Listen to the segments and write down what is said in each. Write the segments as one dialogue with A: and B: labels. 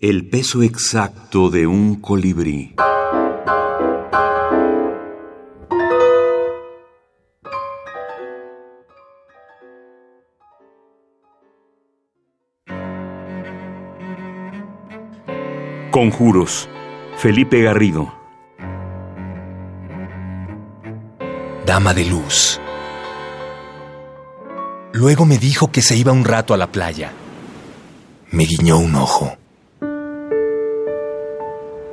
A: El peso exacto de un colibrí. Conjuros. Felipe Garrido.
B: Dama de luz. Luego me dijo que se iba un rato a la playa. Me guiñó un ojo.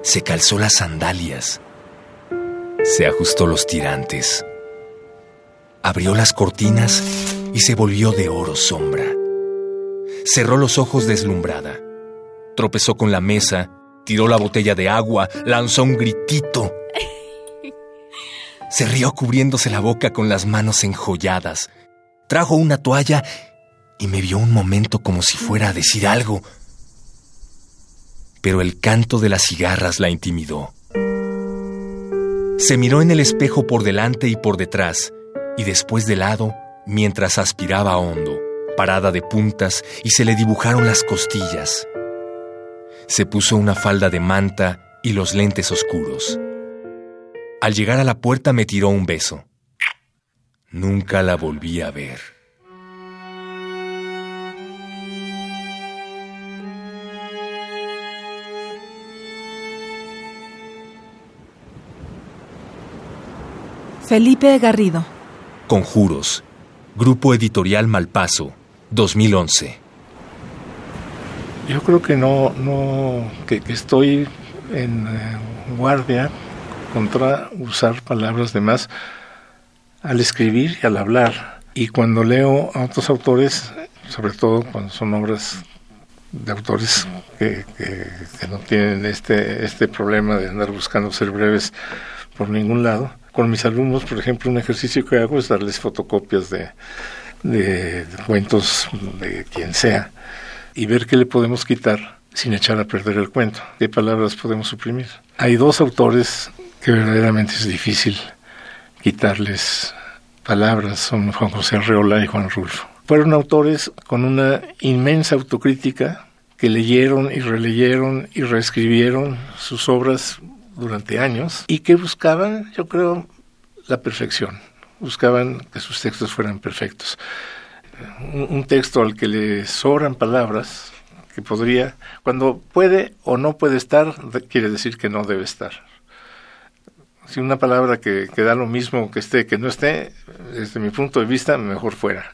B: Se calzó las sandalias. Se ajustó los tirantes. Abrió las cortinas y se volvió de oro sombra. Cerró los ojos deslumbrada. Tropezó con la mesa tiró la botella de agua, lanzó un gritito. Se rió cubriéndose la boca con las manos enjolladas. Trajo una toalla y me vio un momento como si fuera a decir algo. Pero el canto de las cigarras la intimidó. Se miró en el espejo por delante y por detrás, y después de lado, mientras aspiraba hondo, parada de puntas, y se le dibujaron las costillas. Se puso una falda de manta y los lentes oscuros. Al llegar a la puerta me tiró un beso. Nunca la volví a ver.
C: Felipe Garrido.
B: Conjuros. Grupo Editorial Malpaso. 2011.
D: Yo creo que no, no, que, estoy en eh, guardia contra usar palabras de más al escribir y al hablar. Y cuando leo a otros autores, sobre todo cuando son obras de autores que, que, no tienen este, este problema de andar buscando ser breves por ningún lado, con mis alumnos, por ejemplo, un ejercicio que hago es darles fotocopias de, cuentos de quien sea y ver qué le podemos quitar sin echar a perder el cuento, qué palabras podemos suprimir. Hay dos autores que verdaderamente es difícil quitarles palabras, son Juan José Arreola y Juan Rulfo. Fueron autores con una inmensa autocrítica que leyeron y releyeron y reescribieron sus obras durante años y que buscaban, yo creo, la perfección, buscaban que sus textos fueran perfectos un, texto al que le sobran palabras, que podría, cuando puede o no puede estar, quiere decir que no debe estar. Si una palabra que, que da lo mismo que esté, que no esté, desde mi punto de vista, mejor fuera.